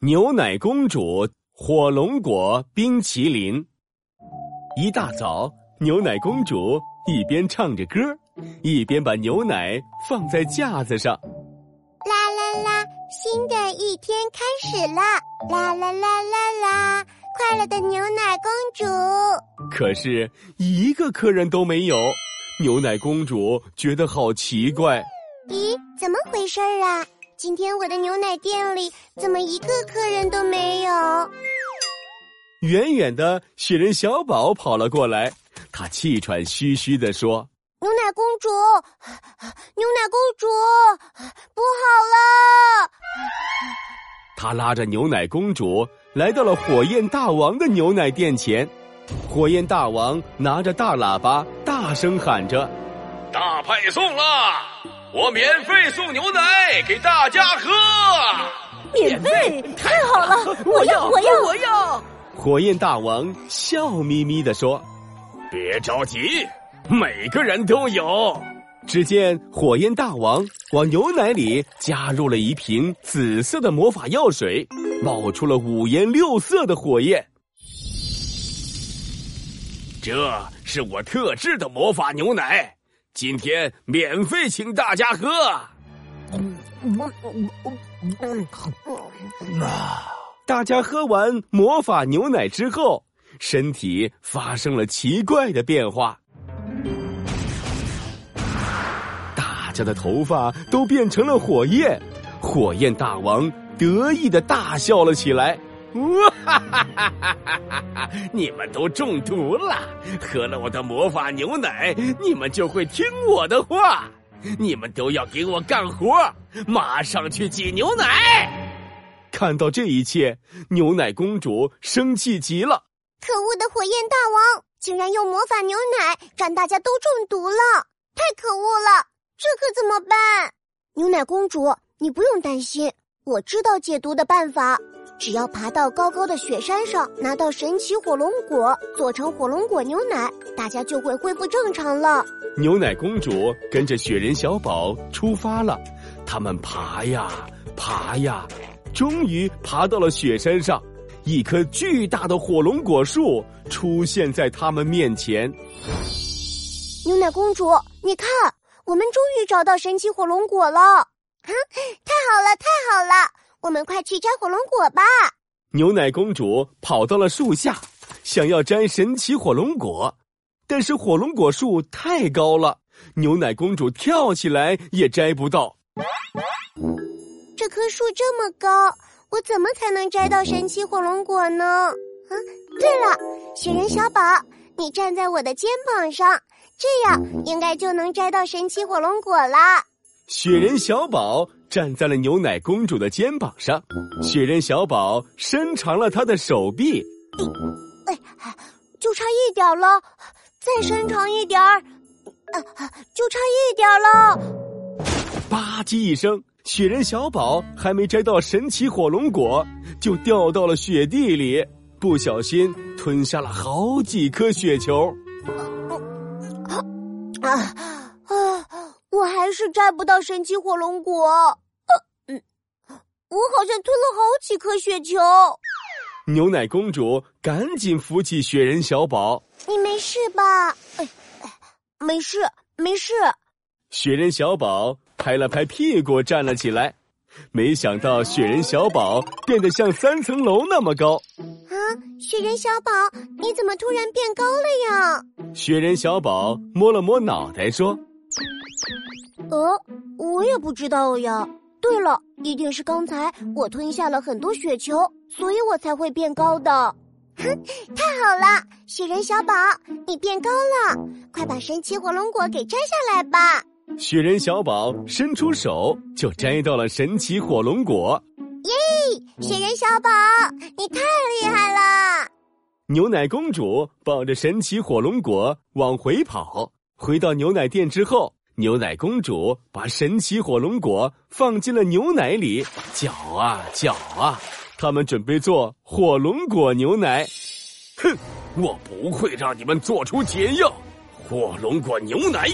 牛奶公主火龙果冰淇淋。一大早，牛奶公主一边唱着歌，一边把牛奶放在架子上。啦啦啦，新的一天开始了！啦啦啦啦啦，快乐的牛奶公主。可是，一个客人都没有。牛奶公主觉得好奇怪。咦，怎么回事儿啊？今天我的牛奶店里怎么一个客人都没有？远远的雪人小宝跑了过来，他气喘吁吁地说：“牛奶公主，牛奶公主，不好了！”他拉着牛奶公主来到了火焰大王的牛奶店前。火焰大王拿着大喇叭，大声喊着：“大派送了！我免费送牛奶给大家喝！免费，太好了！我要，我要，我要！”火焰大王笑眯眯地说：“别着急，每个人都有。”只见火焰大王往牛奶里加入了一瓶紫色的魔法药水，冒出了五颜六色的火焰。这是我特制的魔法牛奶，今天免费请大家喝。大家喝完魔法牛奶之后，身体发生了奇怪的变化，大家的头发都变成了火焰。火焰大王得意的大笑了起来。哇哈哈哈哈哈哈！你们都中毒了，喝了我的魔法牛奶，你们就会听我的话。你们都要给我干活，马上去挤牛奶。看到这一切，牛奶公主生气极了。可恶的火焰大王，竟然用魔法牛奶让大家都中毒了，太可恶了！这可怎么办？牛奶公主，你不用担心，我知道解毒的办法。只要爬到高高的雪山上，拿到神奇火龙果，做成火龙果牛奶，大家就会恢复正常了。牛奶公主跟着雪人小宝出发了，他们爬呀爬呀，终于爬到了雪山上。一棵巨大的火龙果树出现在他们面前。牛奶公主，你看，我们终于找到神奇火龙果了！啊，太好了，太好了！我们快去摘火龙果吧！牛奶公主跑到了树下，想要摘神奇火龙果，但是火龙果树太高了，牛奶公主跳起来也摘不到。这棵树这么高，我怎么才能摘到神奇火龙果呢？啊，对了，雪人小宝，你站在我的肩膀上，这样应该就能摘到神奇火龙果啦。雪人小宝。站在了牛奶公主的肩膀上，雪人小宝伸长了他的手臂，哎，就差一点了，再伸长一点儿，啊就差一点了。吧唧一声，雪人小宝还没摘到神奇火龙果，就掉到了雪地里，不小心吞下了好几颗雪球。啊！我还是摘不到神奇火龙果，嗯，我好像吞了好几颗雪球。牛奶公主赶紧扶起雪人小宝：“你没事吧？”“哎，没事，没事。”雪人小宝拍了拍屁股站了起来，没想到雪人小宝变得像三层楼那么高。啊，雪人小宝，你怎么突然变高了呀？雪人小宝摸了摸脑袋说。呃，我也不知道呀。对了，一定是刚才我吞下了很多雪球，所以我才会变高的。哼，太好了，雪人小宝，你变高了，快把神奇火龙果给摘下来吧。雪人小宝伸出手就摘到了神奇火龙果。耶！雪人小宝，你太厉害了！牛奶公主抱着神奇火龙果往回跑，回到牛奶店之后。牛奶公主把神奇火龙果放进了牛奶里，搅啊搅啊，他们准备做火龙果牛奶。哼，我不会让你们做出解药。火龙果牛奶，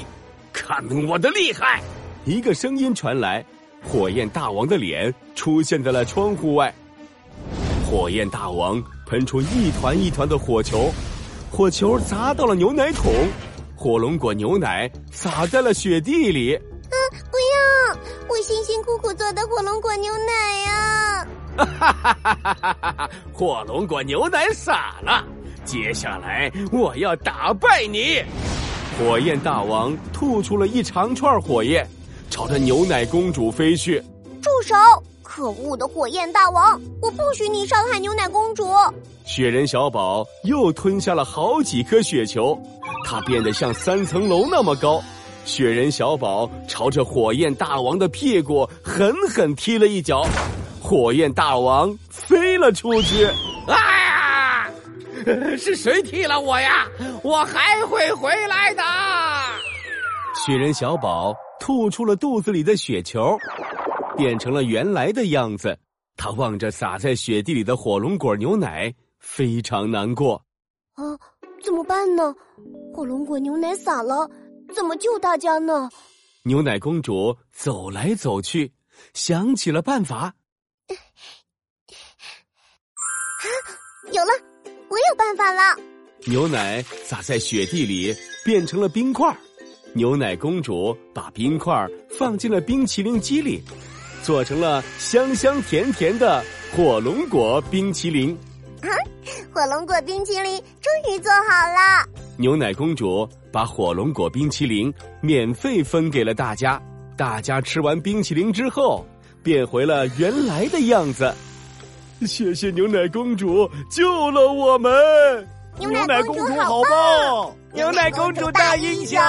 看我的厉害！一个声音传来，火焰大王的脸出现在了窗户外。火焰大王喷出一团一团的火球，火球砸到了牛奶桶，火龙果牛奶洒在了雪地里。啊！不要！我辛辛苦苦做的火龙果牛奶呀！哈哈哈哈哈哈！火龙果牛奶洒了，接下来我要打败你！火焰大王吐出了一长串火焰，朝着牛奶公主飞去。住手！可恶的火焰大王！我不许你伤害牛奶公主！雪人小宝又吞下了好几颗雪球，它变得像三层楼那么高。雪人小宝朝着火焰大王的屁股狠狠踢了一脚，火焰大王飞了出去。啊呀！是谁踢了我呀？我还会回来的。雪人小宝吐出了肚子里的雪球。变成了原来的样子，他望着洒在雪地里的火龙果牛奶，非常难过。啊，怎么办呢？火龙果牛奶洒了，怎么救大家呢？牛奶公主走来走去，想起了办法。啊，有了，我有办法了。牛奶洒在雪地里，变成了冰块。牛奶公主把冰块放进了冰淇淋机里。做成了香香甜甜的火龙果冰淇淋，啊！火龙果冰淇淋终于做好了。牛奶公主把火龙果冰淇淋免费分给了大家，大家吃完冰淇淋之后变回了原来的样子。谢谢牛奶公主救了我们，牛奶公主好棒！牛奶公主大英雄。